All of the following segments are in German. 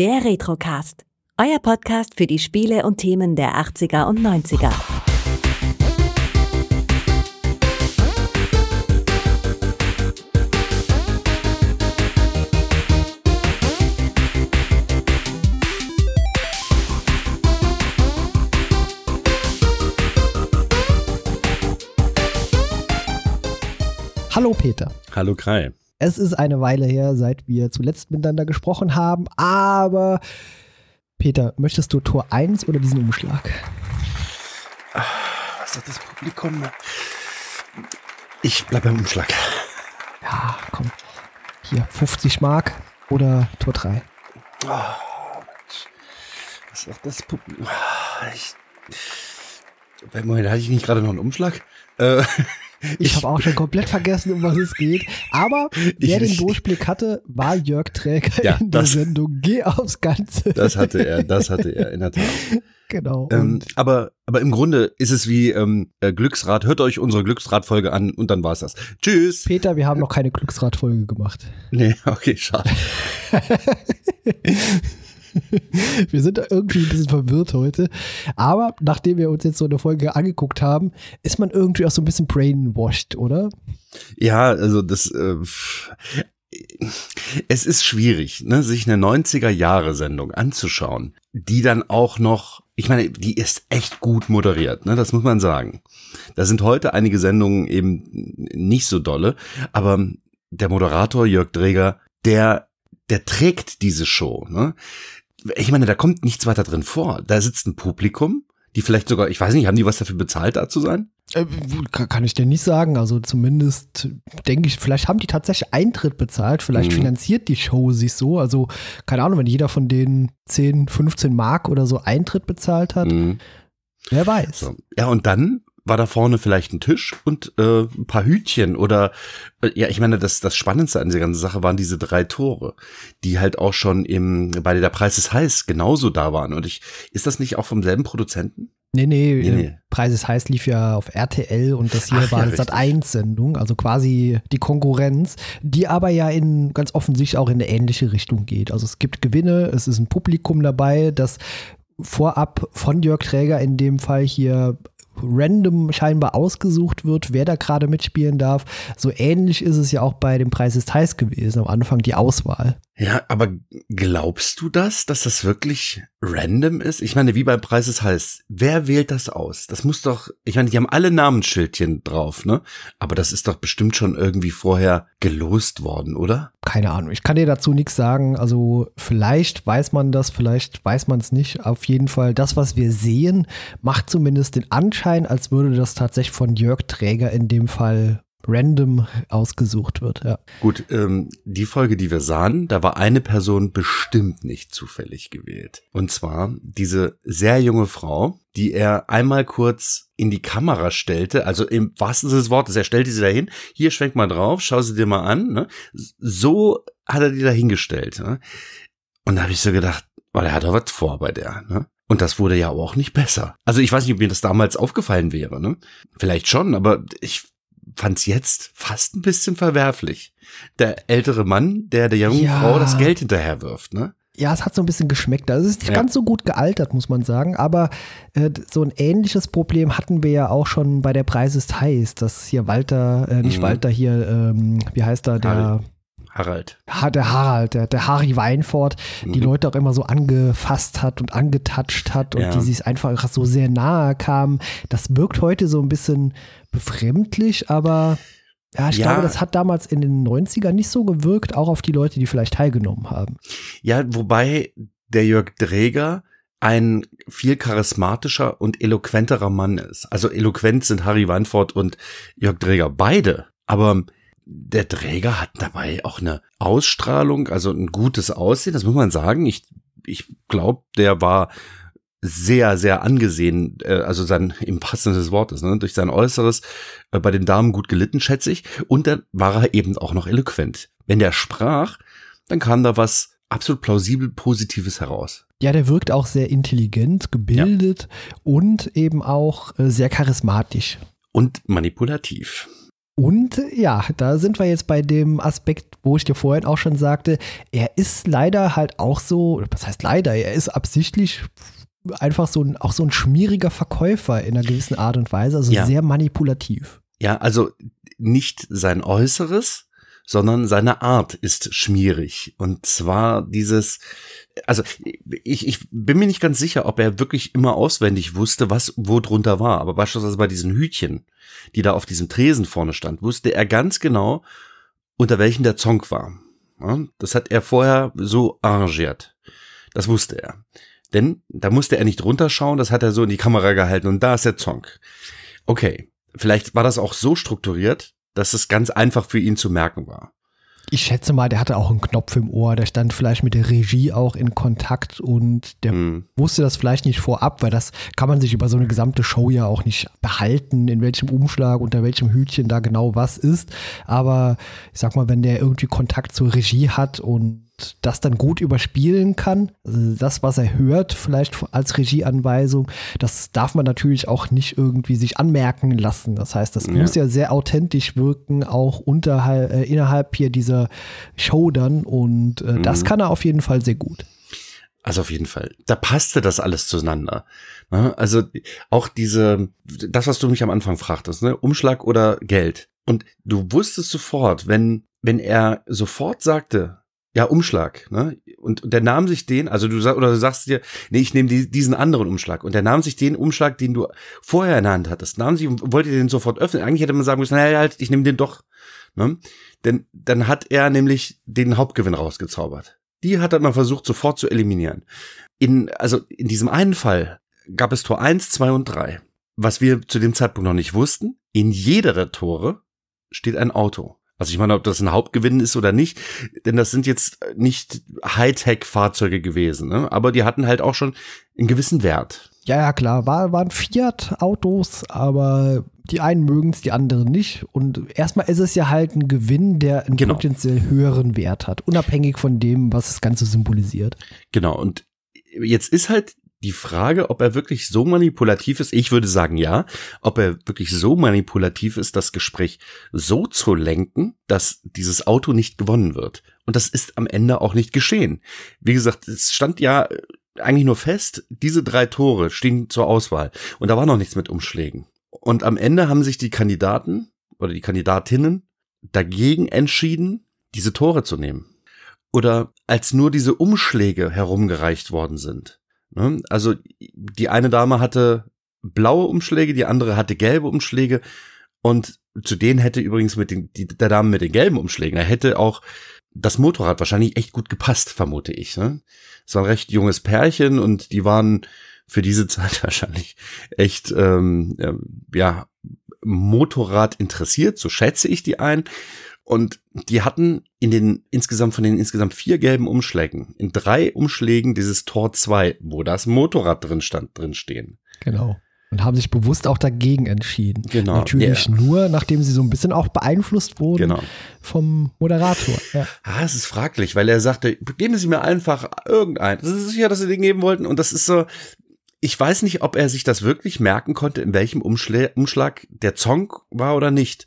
Der Retrocast. Euer Podcast für die Spiele und Themen der 80er und 90er. Hallo Peter. Hallo Kai. Es ist eine Weile her, seit wir zuletzt miteinander gesprochen haben, aber Peter, möchtest du Tor 1 oder diesen Umschlag? Was sagt das Publikum? Ich bleib beim Umschlag. Ja, komm. Hier, 50 Mark oder Tor 3? Oh, Mensch. Was sagt das Publikum? Ich, Moment, hatte ich nicht gerade noch einen Umschlag? Äh, Ich habe auch schon komplett vergessen, um was es geht. Aber wer den Durchblick hatte, war Jörg Träger Ja, in der das- Sendung Geh aufs Ganze. Das hatte er, das hatte er in der Tat. genau. Ähm, aber, aber im Grunde ist es wie ähm, äh, Glücksrad. Hört euch unsere Glücksrad-Folge an und dann war's das. Tschüss. Peter, wir haben noch keine Glücksradfolge gemacht. Nee, okay, schade. Wir sind da irgendwie ein bisschen verwirrt heute. Aber nachdem wir uns jetzt so eine Folge angeguckt haben, ist man irgendwie auch so ein bisschen brainwashed, oder? Ja, also das, äh, es ist schwierig, ne, sich eine 90er-Jahre-Sendung anzuschauen, die dann auch noch, ich meine, die ist echt gut moderiert, ne, das muss man sagen. Da sind heute einige Sendungen eben nicht so dolle, aber der Moderator Jörg Dreger, der, der trägt diese Show, ne. Ich meine, da kommt nichts weiter drin vor. Da sitzt ein Publikum, die vielleicht sogar, ich weiß nicht, haben die was dafür bezahlt, da zu sein? Äh, kann ich dir nicht sagen. Also zumindest denke ich, vielleicht haben die tatsächlich Eintritt bezahlt. Vielleicht Mhm. finanziert die Show sich so. Also keine Ahnung, wenn jeder von denen 10, 15 Mark oder so Eintritt bezahlt hat, Mhm. wer weiß. So. Ja, und dann war da vorne vielleicht ein Tisch und äh, ein paar Hütchen oder äh, ja, ich meine, das, das Spannendste an dieser ganzen Sache waren diese drei Tore, die halt auch schon im, bei der Preis ist heiß genauso da waren. Und ich, ist das nicht auch vom selben Produzenten? Nee, nee, Nee, nee. Preis ist heiß lief ja auf RTL und das hier Ach ja, war eine richtig. Sat 1 Sendung, also quasi die Konkurrenz, die aber ja in ganz offensichtlich auch in eine ähnliche Richtung geht. Also es gibt Gewinne, es ist ein Publikum dabei, das vorab von Jörg Träger in dem Fall hier random scheinbar ausgesucht wird, wer da gerade mitspielen darf. So ähnlich ist es ja auch bei dem Preis ist heiß gewesen, am Anfang die Auswahl. Ja, aber glaubst du das, dass das wirklich random ist? Ich meine, wie beim Preis ist heiß. Wer wählt das aus? Das muss doch, ich meine, die haben alle Namensschildchen drauf, ne? Aber das ist doch bestimmt schon irgendwie vorher gelost worden, oder? Keine Ahnung, ich kann dir dazu nichts sagen. Also vielleicht weiß man das, vielleicht weiß man es nicht. Auf jeden Fall, das, was wir sehen, macht zumindest den Anschein, als würde das tatsächlich von Jörg Träger in dem Fall random ausgesucht wird. Ja. Gut, ähm, die Folge, die wir sahen, da war eine Person bestimmt nicht zufällig gewählt. Und zwar diese sehr junge Frau, die er einmal kurz in die Kamera stellte, also im wahrsten Sinne des Wortes, er stellte sie dahin, hier schwenk mal drauf, schau sie dir mal an. Ne? So hat er die da hingestellt. Ne? Und da habe ich so gedacht, oh, der hat doch was vor bei der. Ne? Und das wurde ja auch nicht besser. Also ich weiß nicht, ob mir das damals aufgefallen wäre. Ne? Vielleicht schon, aber ich fand's jetzt fast ein bisschen verwerflich. Der ältere Mann, der der jungen Ja. Frau das Geld hinterher wirft, ne? ja, es hat so ein bisschen geschmeckt. Also es ist nicht Ja. ganz so gut gealtert, muss man sagen. Aber äh, so ein ähnliches Problem hatten wir ja auch schon bei der Preis ist heiß, dass hier Walter, äh, nicht Mhm. Walter hier, ähm, wie heißt er, der, Harry. Harald. Ha- der Harald, der, der Harry Weinfort, die Mhm. Leute auch immer so angefasst hat und angetatscht hat und Ja. die sich einfach so sehr nahe kamen. Das wirkt heute so ein bisschen befremdlich, aber ja, ich Ja. glaube, das hat damals in den 90ern nicht so gewirkt, auch auf die Leute, die vielleicht teilgenommen haben. Ja, wobei der Jörg Dräger ein viel charismatischer und eloquenterer Mann ist. Also eloquent sind Harry Weinfurt und Jörg Dräger beide. Aber der Träger hat dabei auch eine Ausstrahlung, also ein gutes Aussehen, das muss man sagen. Ich, ich glaube, der war sehr, sehr angesehen, äh, also sein im passenden des Wortes, ne, durch sein Äußeres äh, bei den Damen gut gelitten, schätze ich. Und dann war er eben auch noch eloquent. Wenn der sprach, dann kam da was absolut plausibel Positives heraus. Ja, der wirkt auch sehr intelligent, gebildet und eben auch äh, sehr charismatisch. Und manipulativ. Und ja, da sind wir jetzt bei dem Aspekt, wo ich dir vorhin auch schon sagte, er ist leider halt auch so, was heißt leider, er ist absichtlich einfach so ein, auch so ein schmieriger Verkäufer in einer gewissen Art und Weise, also ja. sehr manipulativ. Ja, also nicht sein Äußeres, sondern seine Art ist schmierig. Und zwar dieses, also ich, ich bin mir nicht ganz sicher, ob er wirklich immer auswendig wusste, was wo drunter war. Aber beispielsweise bei diesen Hütchen, die da auf diesem Tresen vorne stand, wusste er ganz genau, unter welchen der Zong war. Das hat er vorher so arrangiert. Das wusste er. Denn da musste er nicht runterschauen, das hat er so in die Kamera gehalten und da ist der Zong. Okay, vielleicht war das auch so strukturiert, dass es ganz einfach für ihn zu merken war ich schätze mal, der hatte auch einen Knopf im Ohr, der stand vielleicht mit der Regie auch in Kontakt und der mhm. wusste das vielleicht nicht vorab, weil das kann man sich über so eine gesamte Show ja auch nicht behalten, in welchem Umschlag, unter welchem Hütchen da genau was ist. Aber ich sag mal, wenn der irgendwie Kontakt zur Regie hat und das dann gut überspielen kann. Also das, was er hört, vielleicht als Regieanweisung, das darf man natürlich auch nicht irgendwie sich anmerken lassen. Das heißt, das ja. muss ja sehr authentisch wirken, auch unterhalb, äh, innerhalb hier dieser Show dann. Und äh, mhm. das kann er auf jeden Fall sehr gut. Also auf jeden Fall. Da passte das alles zueinander. Ne? Also auch diese, das, was du mich am Anfang fragtest, ne? Umschlag oder Geld. Und du wusstest sofort, wenn, wenn er sofort sagte, ja, Umschlag, ne? Und, und der nahm sich den, also du sagst, oder du sagst dir, nee, ich nehme die, diesen anderen Umschlag. Und der nahm sich den Umschlag, den du vorher in der Hand hattest, nahm sich und wollte den sofort öffnen. Eigentlich hätte man sagen müssen, naja, halt, ich nehme den doch. Ne? Denn dann hat er nämlich den Hauptgewinn rausgezaubert. Die hat er mal versucht, sofort zu eliminieren. In, also in diesem einen Fall gab es Tor eins, zwei und drei. Was wir zu dem Zeitpunkt noch nicht wussten, in jeder der Tore steht ein Auto. Also ich meine, ob das ein Hauptgewinn ist oder nicht, denn das sind jetzt nicht Hightech-Fahrzeuge gewesen, ne? aber die hatten halt auch schon einen gewissen Wert. Ja, ja, klar, war, waren Fiat-Autos, aber die einen mögen es, die anderen nicht. Und erstmal ist es ja halt ein Gewinn, der einen genau. potenziell höheren Wert hat, unabhängig von dem, was das Ganze symbolisiert. Genau, und jetzt ist halt die Frage, ob er wirklich so manipulativ ist, ich würde sagen ja, ob er wirklich so manipulativ ist, das Gespräch so zu lenken, dass dieses Auto nicht gewonnen wird. Und das ist am Ende auch nicht geschehen. Wie gesagt, es stand ja eigentlich nur fest, diese drei Tore stehen zur Auswahl. Und da war noch nichts mit Umschlägen. Und am Ende haben sich die Kandidaten oder die Kandidatinnen dagegen entschieden, diese Tore zu nehmen. Oder als nur diese Umschläge herumgereicht worden sind? Also die eine Dame hatte blaue Umschläge, die andere hatte gelbe Umschläge und zu denen hätte übrigens mit den, die, der Dame mit den gelben Umschlägen, er hätte auch das Motorrad wahrscheinlich echt gut gepasst, vermute ich. Ne? Es war ein recht junges Pärchen und die waren für diese Zeit wahrscheinlich echt ähm, ja Motorrad interessiert, so schätze ich die ein. Und die hatten in den insgesamt von den insgesamt vier gelben Umschlägen, in drei Umschlägen dieses Tor 2, wo das Motorrad drin stand, drin stehen. Genau. Und haben sich bewusst auch dagegen entschieden. Genau. Natürlich yeah. nur, nachdem sie so ein bisschen auch beeinflusst wurden genau. vom Moderator. Ja. Ah, es ist fraglich, weil er sagte, geben Sie mir einfach irgendein. Das ist sicher, dass Sie den geben wollten. Und das ist so, ich weiß nicht, ob er sich das wirklich merken konnte, in welchem Umschlag, Umschlag der Zong war oder nicht.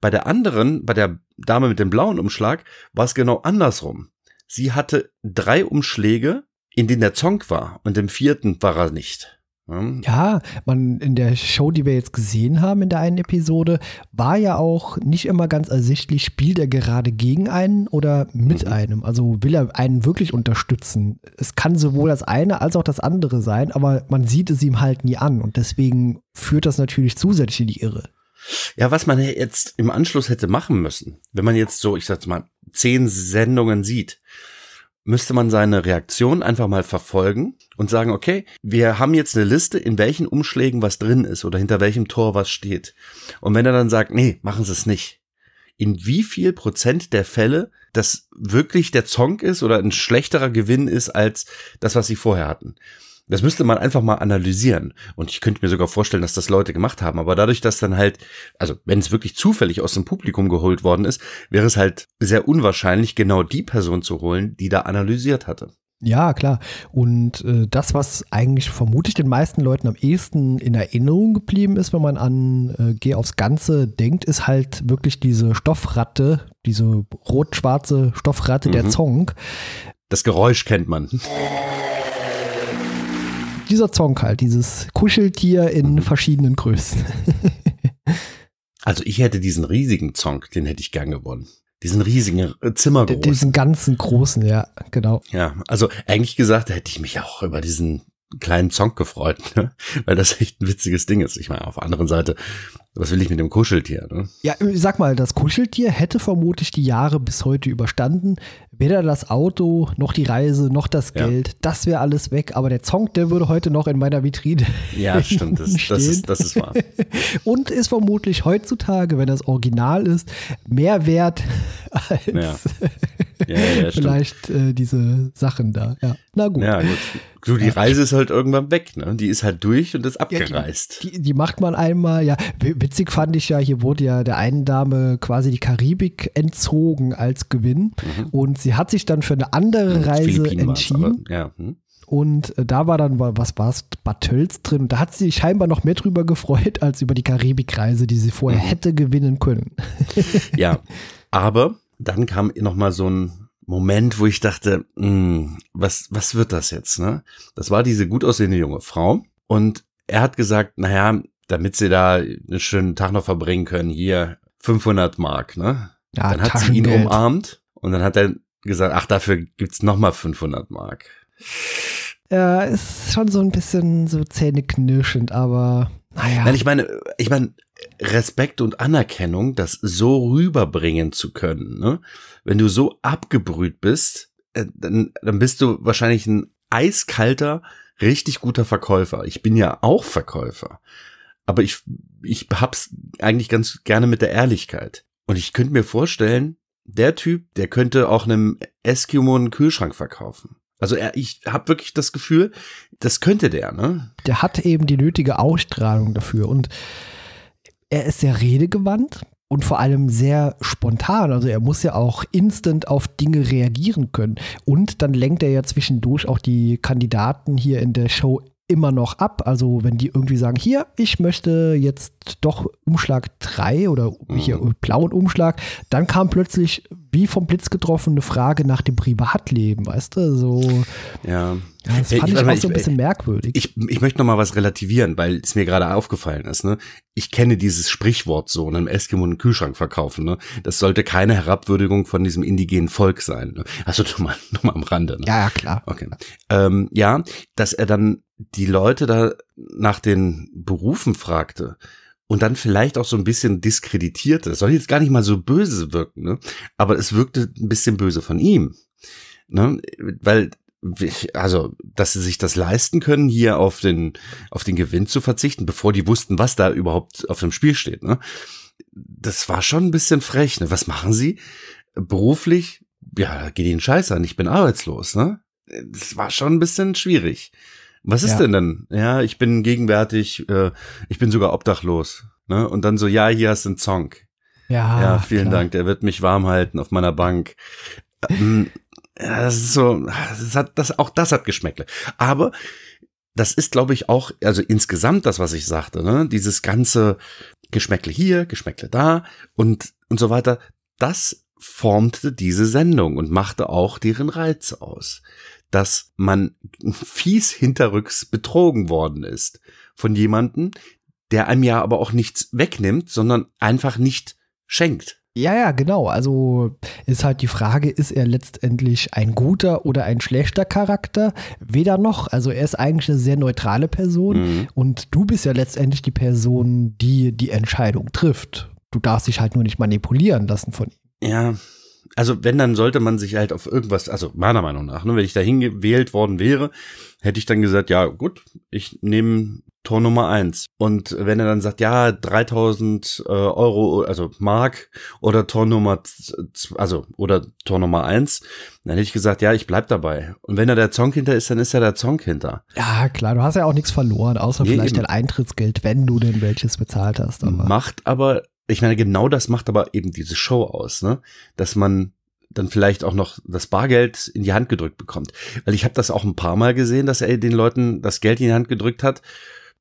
Bei der anderen, bei der Dame mit dem blauen Umschlag, war es genau andersrum. Sie hatte drei Umschläge, in denen der Zong war und im vierten war er nicht. Ja, man in der Show, die wir jetzt gesehen haben in der einen Episode, war ja auch nicht immer ganz ersichtlich, spielt er gerade gegen einen oder mit mhm. einem. Also will er einen wirklich unterstützen. Es kann sowohl das eine als auch das andere sein, aber man sieht es ihm halt nie an und deswegen führt das natürlich zusätzlich in die Irre. Ja, was man jetzt im Anschluss hätte machen müssen, wenn man jetzt so, ich sag's mal, zehn Sendungen sieht, müsste man seine Reaktion einfach mal verfolgen und sagen, okay, wir haben jetzt eine Liste, in welchen Umschlägen was drin ist oder hinter welchem Tor was steht. Und wenn er dann sagt, nee, machen Sie es nicht. In wie viel Prozent der Fälle das wirklich der Zonk ist oder ein schlechterer Gewinn ist als das, was sie vorher hatten. Das müsste man einfach mal analysieren. Und ich könnte mir sogar vorstellen, dass das Leute gemacht haben. Aber dadurch, dass dann halt, also wenn es wirklich zufällig aus dem Publikum geholt worden ist, wäre es halt sehr unwahrscheinlich, genau die Person zu holen, die da analysiert hatte. Ja, klar. Und äh, das, was eigentlich vermutlich den meisten Leuten am ehesten in Erinnerung geblieben ist, wenn man an äh, Geh aufs Ganze denkt, ist halt wirklich diese Stoffratte, diese rot-schwarze Stoffratte, mhm. der Zong. Das Geräusch kennt man. Dieser Zong halt, dieses Kuscheltier in mhm. verschiedenen Größen. also ich hätte diesen riesigen Zong, den hätte ich gern gewonnen. Diesen riesigen äh, Zimmergroßen. Diesen ganzen großen, ja, genau. Ja, also eigentlich gesagt, hätte ich mich auch über diesen kleinen Song gefreut, ne? weil das echt ein witziges Ding ist. Ich meine, auf der anderen Seite, was will ich mit dem Kuscheltier? Ne? Ja, sag mal, das Kuscheltier hätte vermutlich die Jahre bis heute überstanden. Weder das Auto, noch die Reise, noch das Geld, ja. das wäre alles weg. Aber der Song, der würde heute noch in meiner Vitrine. Ja, stimmt, das, das, ist, das ist wahr. Und ist vermutlich heutzutage, wenn das Original ist, mehr wert als ja. Ja, ja, vielleicht äh, diese Sachen da. Ja, na gut. Ja, gut. So, die Reise ist halt irgendwann weg, ne? Die ist halt durch und ist abgereist. Die, die, die, macht man einmal, ja. Witzig fand ich ja, hier wurde ja der einen Dame quasi die Karibik entzogen als Gewinn. Mhm. Und sie hat sich dann für eine andere hm, Reise entschieden. Aber, ja. Hm. Und äh, da war dann, was war es, Bartels drin. Und da hat sie sich scheinbar noch mehr drüber gefreut, als über die Karibikreise, die sie vorher mhm. hätte gewinnen können. ja, aber dann kam noch mal so ein Moment, wo ich dachte, mh, hm, was, was wird das jetzt? Ne? Das war diese gut aussehende junge Frau. Und er hat gesagt, naja, damit sie da einen schönen Tag noch verbringen können, hier 500 Mark. Ne? Ja, dann hat sie ihn umarmt und dann hat er gesagt, ach, dafür gibt's noch mal 500 Mark. Ja, ist schon so ein bisschen so zähneknirschend, aber naja. Nein, ich meine, ich meine, Respekt und Anerkennung, das so rüberbringen zu können. Ne? Wenn du so abgebrüht bist, äh, dann, dann bist du wahrscheinlich ein eiskalter, richtig guter Verkäufer. Ich bin ja auch Verkäufer. Aber ich, ich hab's eigentlich ganz gerne mit der Ehrlichkeit. Und ich könnte mir vorstellen, der Typ, der könnte auch einem Eskimo einen Kühlschrank verkaufen. Also er, ich habe wirklich das Gefühl, das könnte der, ne? Der hat eben die nötige Ausstrahlung dafür und er ist sehr redegewandt und vor allem sehr spontan. Also er muss ja auch instant auf Dinge reagieren können. Und dann lenkt er ja zwischendurch auch die Kandidaten hier in der Show immer noch ab. Also wenn die irgendwie sagen, hier, ich möchte jetzt doch Umschlag 3 oder hier mhm. blauen Umschlag, dann kam plötzlich wie vom Blitz getroffen eine Frage nach dem Privatleben, weißt du? So. Ja. Ja das fand ich, ich auch so ein bisschen merkwürdig. Ich, ich möchte noch mal was relativieren, weil es mir gerade aufgefallen ist. Ne? Ich kenne dieses Sprichwort so, einem Eskimo einen Kühlschrank verkaufen. Ne? Das sollte keine Herabwürdigung von diesem indigenen Volk sein. Ne? Also noch mal, noch mal am Rande. Ne? Ja, ja, klar. Okay. Ähm, ja, dass er dann die Leute da nach den Berufen fragte und dann vielleicht auch so ein bisschen diskreditierte. Das soll jetzt gar nicht mal so böse wirken, ne? aber es wirkte ein bisschen böse von ihm. Ne? Weil also, dass sie sich das leisten können, hier auf den, auf den Gewinn zu verzichten, bevor die wussten, was da überhaupt auf dem Spiel steht, ne? Das war schon ein bisschen frech, ne? Was machen sie? Beruflich? Ja, geht ihnen scheiße an, ich bin arbeitslos, ne? Das war schon ein bisschen schwierig. Was ist ja. denn dann? Ja, ich bin gegenwärtig, äh, ich bin sogar obdachlos. Ne? Und dann so, ja, hier hast du einen Song. Ja, ja vielen klar. Dank, der wird mich warm halten auf meiner Bank. Das ist so, das hat, das, auch das hat Geschmäckle. Aber das ist, glaube ich, auch, also insgesamt das, was ich sagte, ne? dieses ganze Geschmäckle hier, Geschmäckle da und, und so weiter, das formte diese Sendung und machte auch deren Reiz aus dass man fies hinterrücks betrogen worden ist von jemanden, der einem ja aber auch nichts wegnimmt, sondern einfach nicht schenkt. Ja, ja, genau. Also ist halt die Frage, ist er letztendlich ein guter oder ein schlechter Charakter? Weder noch. Also er ist eigentlich eine sehr neutrale Person mhm. und du bist ja letztendlich die Person, die die Entscheidung trifft. Du darfst dich halt nur nicht manipulieren lassen von ihm. Ja, also wenn, dann sollte man sich halt auf irgendwas, also meiner Meinung nach, ne, wenn ich da hingewählt worden wäre, hätte ich dann gesagt, ja gut, ich nehme Tor Nummer eins. Und wenn er dann sagt, ja, 3000 äh, Euro, also Mark oder Tor Nummer, also oder Tor Nummer eins, dann hätte ich gesagt, ja, ich bleib dabei. Und wenn er der Zonk hinter ist, dann ist er der Zonk hinter. Ja, klar, du hast ja auch nichts verloren, außer nee, vielleicht eben. dein Eintrittsgeld, wenn du denn welches bezahlt hast. Aber. Macht aber ich meine, genau das macht aber eben diese Show aus, ne? Dass man dann vielleicht auch noch das Bargeld in die Hand gedrückt bekommt. Weil ich habe das auch ein paar Mal gesehen, dass er den Leuten das Geld in die Hand gedrückt hat.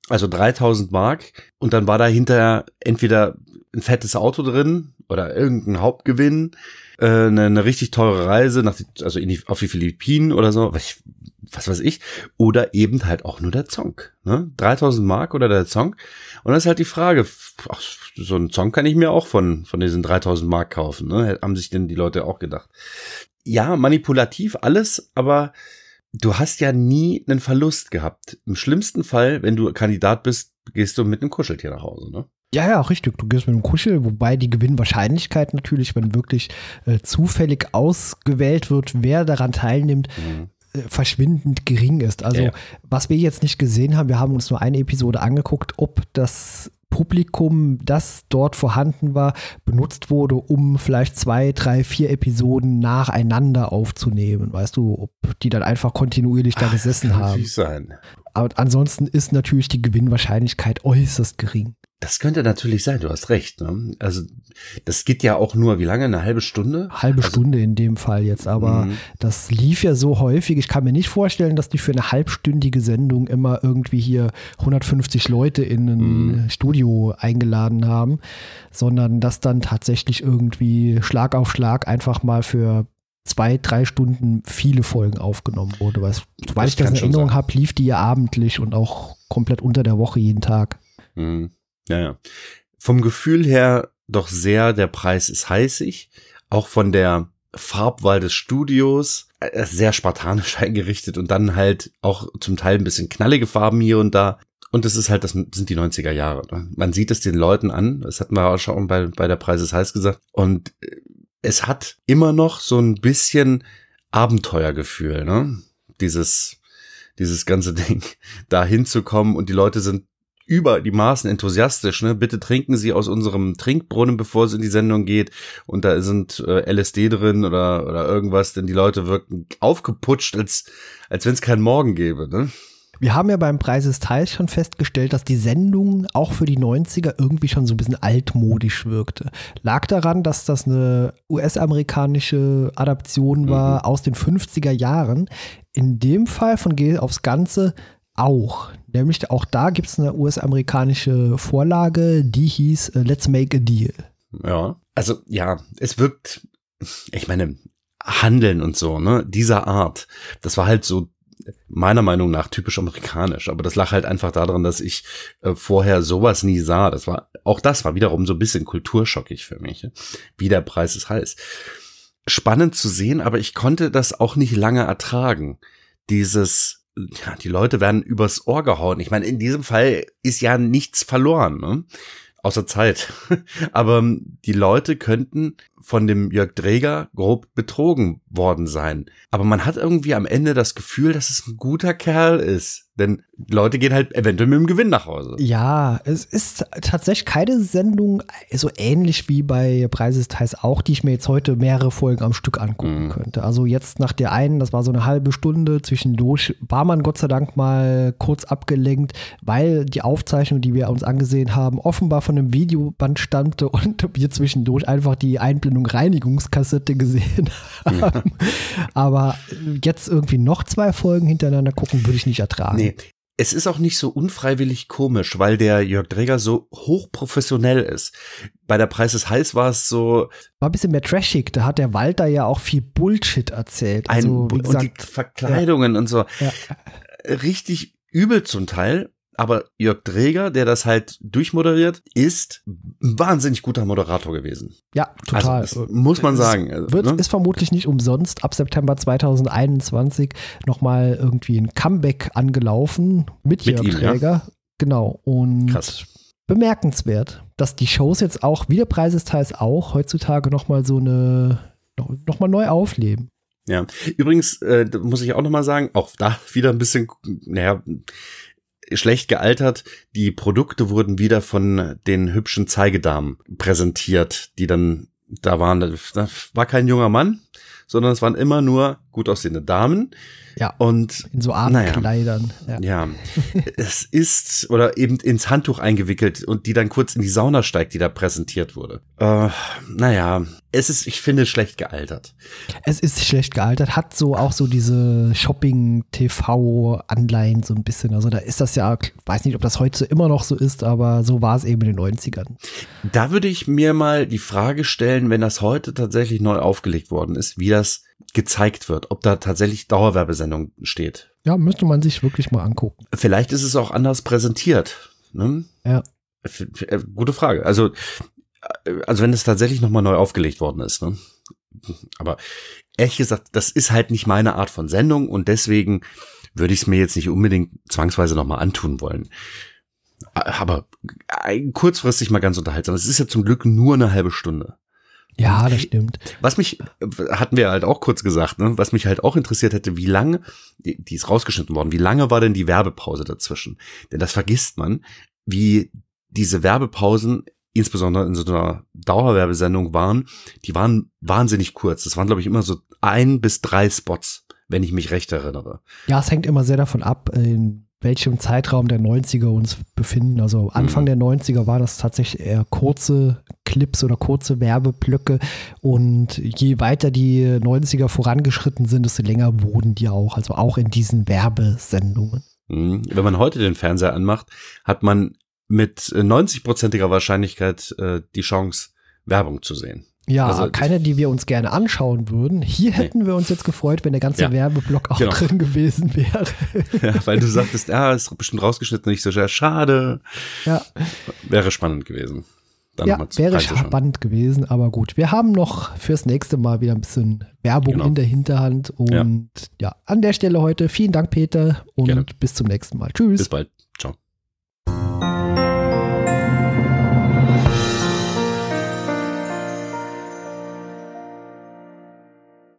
Also 3000 Mark. Und dann war da hinterher entweder ein fettes Auto drin oder irgendein Hauptgewinn, äh, eine, eine richtig teure Reise nach, die, also in die, auf die Philippinen oder so. Ich was weiß ich, oder eben halt auch nur der Zong. Ne? 3000 Mark oder der Zong. Und das ist halt die Frage, ach, so ein Zong kann ich mir auch von, von diesen 3000 Mark kaufen. Ne? Haben sich denn die Leute auch gedacht. Ja, manipulativ alles, aber du hast ja nie einen Verlust gehabt. Im schlimmsten Fall, wenn du Kandidat bist, gehst du mit einem Kuscheltier nach Hause. Ne? Ja, ja, richtig. Du gehst mit einem Kuschel, wobei die Gewinnwahrscheinlichkeit natürlich, wenn wirklich äh, zufällig ausgewählt wird, wer daran teilnimmt, mhm verschwindend gering ist. Also, ja. was wir jetzt nicht gesehen haben, wir haben uns nur eine Episode angeguckt, ob das Publikum, das dort vorhanden war, benutzt wurde, um vielleicht zwei, drei, vier Episoden nacheinander aufzunehmen. Weißt du, ob die dann einfach kontinuierlich da gesessen Ach, kann haben. Sein. Aber ansonsten ist natürlich die Gewinnwahrscheinlichkeit äußerst gering. Das könnte natürlich sein, du hast recht. Ne? Also das geht ja auch nur, wie lange? Eine halbe Stunde? Halbe also, Stunde in dem Fall jetzt, aber mhm. das lief ja so häufig. Ich kann mir nicht vorstellen, dass die für eine halbstündige Sendung immer irgendwie hier 150 Leute in ein mhm. Studio eingeladen haben, sondern dass dann tatsächlich irgendwie Schlag auf Schlag einfach mal für zwei, drei Stunden viele Folgen aufgenommen wurde. Weil, soweit ich das in Erinnerung habe, lief die ja abendlich und auch komplett unter der Woche jeden Tag. Mhm. Ja, ja. Vom Gefühl her doch sehr, der Preis ist heißig. Auch von der Farbwahl des Studios äh, sehr spartanisch eingerichtet und dann halt auch zum Teil ein bisschen knallige Farben hier und da. Und das ist halt, das sind die 90er Jahre. Ne? Man sieht es den Leuten an. Das hatten wir auch schon bei, bei der Preis ist heiß gesagt. Und äh, es hat immer noch so ein bisschen Abenteuergefühl, ne? Dieses, dieses ganze Ding, da hinzukommen und die Leute sind über die Maßen enthusiastisch. Ne? Bitte trinken Sie aus unserem Trinkbrunnen, bevor es in die Sendung geht. Und da sind äh, LSD drin oder, oder irgendwas, denn die Leute wirken aufgeputscht, als, als wenn es keinen Morgen gäbe. Ne? Wir haben ja beim Preis des Teils schon festgestellt, dass die Sendung auch für die 90er irgendwie schon so ein bisschen altmodisch wirkte. Lag daran, dass das eine US-amerikanische Adaption war mhm. aus den 50er Jahren. In dem Fall von Geh aufs Ganze auch. Nämlich auch da gibt es eine US-amerikanische Vorlage, die hieß uh, Let's Make a Deal. Ja, also ja, es wirkt, ich meine, Handeln und so, ne, dieser Art, das war halt so meiner Meinung nach typisch amerikanisch, aber das lag halt einfach daran, dass ich äh, vorher sowas nie sah. Das war, auch das war wiederum so ein bisschen kulturschockig für mich, wie der Preis ist heiß. Spannend zu sehen, aber ich konnte das auch nicht lange ertragen. Dieses, ja, die Leute werden übers Ohr gehauen. Ich meine, in diesem Fall ist ja nichts verloren, ne? außer Zeit. Aber ähm, die Leute könnten von dem Jörg Dräger grob betrogen worden sein. Aber man hat irgendwie am Ende das Gefühl, dass es ein guter Kerl ist. Denn Leute gehen halt eventuell mit dem Gewinn nach Hause. Ja, es ist tatsächlich keine Sendung so ähnlich wie bei Preisesteils auch, die ich mir jetzt heute mehrere Folgen am Stück angucken mhm. könnte. Also jetzt nach der einen, das war so eine halbe Stunde, zwischendurch war man Gott sei Dank mal kurz abgelenkt, weil die Aufzeichnung, die wir uns angesehen haben, offenbar von einem Videoband stammte und wir zwischendurch einfach die Einblendung Reinigungskassette gesehen haben. Ja. Aber jetzt irgendwie noch zwei Folgen hintereinander gucken, würde ich nicht ertragen. Nee, es ist auch nicht so unfreiwillig komisch, weil der Jörg Dräger so hochprofessionell ist. Bei der Preis ist heiß war es so. War ein bisschen mehr trashig. Da hat der Walter ja auch viel Bullshit erzählt. Also, ein, wie gesagt, und die Verkleidungen ja. und so. Ja. Richtig übel zum Teil. Aber Jörg Dräger, der das halt durchmoderiert, ist ein wahnsinnig guter Moderator gewesen. Ja, total. Also, muss man sagen. Also, wird, ne? Ist vermutlich nicht umsonst ab September 2021 nochmal irgendwie ein Comeback angelaufen mit, mit Jörg ihm, Dräger. Ja? Genau. Und Krass. bemerkenswert, dass die Shows jetzt auch, wie der Preisesteils auch, heutzutage nochmal so eine, nochmal neu aufleben. Ja, übrigens äh, muss ich auch nochmal sagen, auch da wieder ein bisschen, naja, schlecht gealtert. Die Produkte wurden wieder von den hübschen Zeigedamen präsentiert, die dann da waren. Das war kein junger Mann, sondern es waren immer nur gut aussehende Damen. Ja. Und in so Abendkleidern. Naja, ja. es ist oder eben ins Handtuch eingewickelt und die dann kurz in die Sauna steigt, die da präsentiert wurde. Äh, naja, es ist, ich finde, schlecht gealtert. Es ist schlecht gealtert, hat so auch so diese Shopping-TV-Anleihen so ein bisschen. Also da ist das ja, weiß nicht, ob das heute immer noch so ist, aber so war es eben in den 90ern. Da würde ich mir mal die Frage stellen, wenn das heute tatsächlich neu aufgelegt worden ist, wie das gezeigt wird, ob da tatsächlich Dauerwerbesendung steht. Ja, müsste man sich wirklich mal angucken. Vielleicht ist es auch anders präsentiert. Ne? Ja. Äh, gute Frage. Also, äh, also wenn es tatsächlich nochmal neu aufgelegt worden ist. Ne? Aber ehrlich gesagt, das ist halt nicht meine Art von Sendung und deswegen würde ich es mir jetzt nicht unbedingt zwangsweise nochmal antun wollen. Aber kurzfristig mal ganz unterhaltsam. Es ist ja zum Glück nur eine halbe Stunde. Ja, das stimmt. Was mich, hatten wir halt auch kurz gesagt, ne, was mich halt auch interessiert hätte, wie lange, die, die ist rausgeschnitten worden, wie lange war denn die Werbepause dazwischen? Denn das vergisst man, wie diese Werbepausen, insbesondere in so einer Dauerwerbesendung waren, die waren wahnsinnig kurz. Das waren, glaube ich, immer so ein bis drei Spots, wenn ich mich recht erinnere. Ja, es hängt immer sehr davon ab, in welchem Zeitraum der 90er uns befinden. Also Anfang mhm. der 90er war das tatsächlich eher kurze Clips oder kurze Werbeblöcke und je weiter die 90er vorangeschritten sind, desto länger wurden die auch, also auch in diesen Werbesendungen. Mhm. Wenn man heute den Fernseher anmacht, hat man mit 90-prozentiger Wahrscheinlichkeit äh, die Chance, Werbung zu sehen. Ja, also, keine, die wir uns gerne anschauen würden. Hier nee. hätten wir uns jetzt gefreut, wenn der ganze ja, Werbeblock auch genau. drin gewesen wäre. Ja, weil du sagtest, ja, ist bestimmt rausgeschnitten, nicht so sehr schade. Ja. Wäre spannend gewesen. Dann ja, wäre spannend gewesen, aber gut. Wir haben noch fürs nächste Mal wieder ein bisschen Werbung genau. in der Hinterhand. Und ja. ja. an der Stelle heute vielen Dank, Peter, und gerne. bis zum nächsten Mal. Tschüss. Bis bald.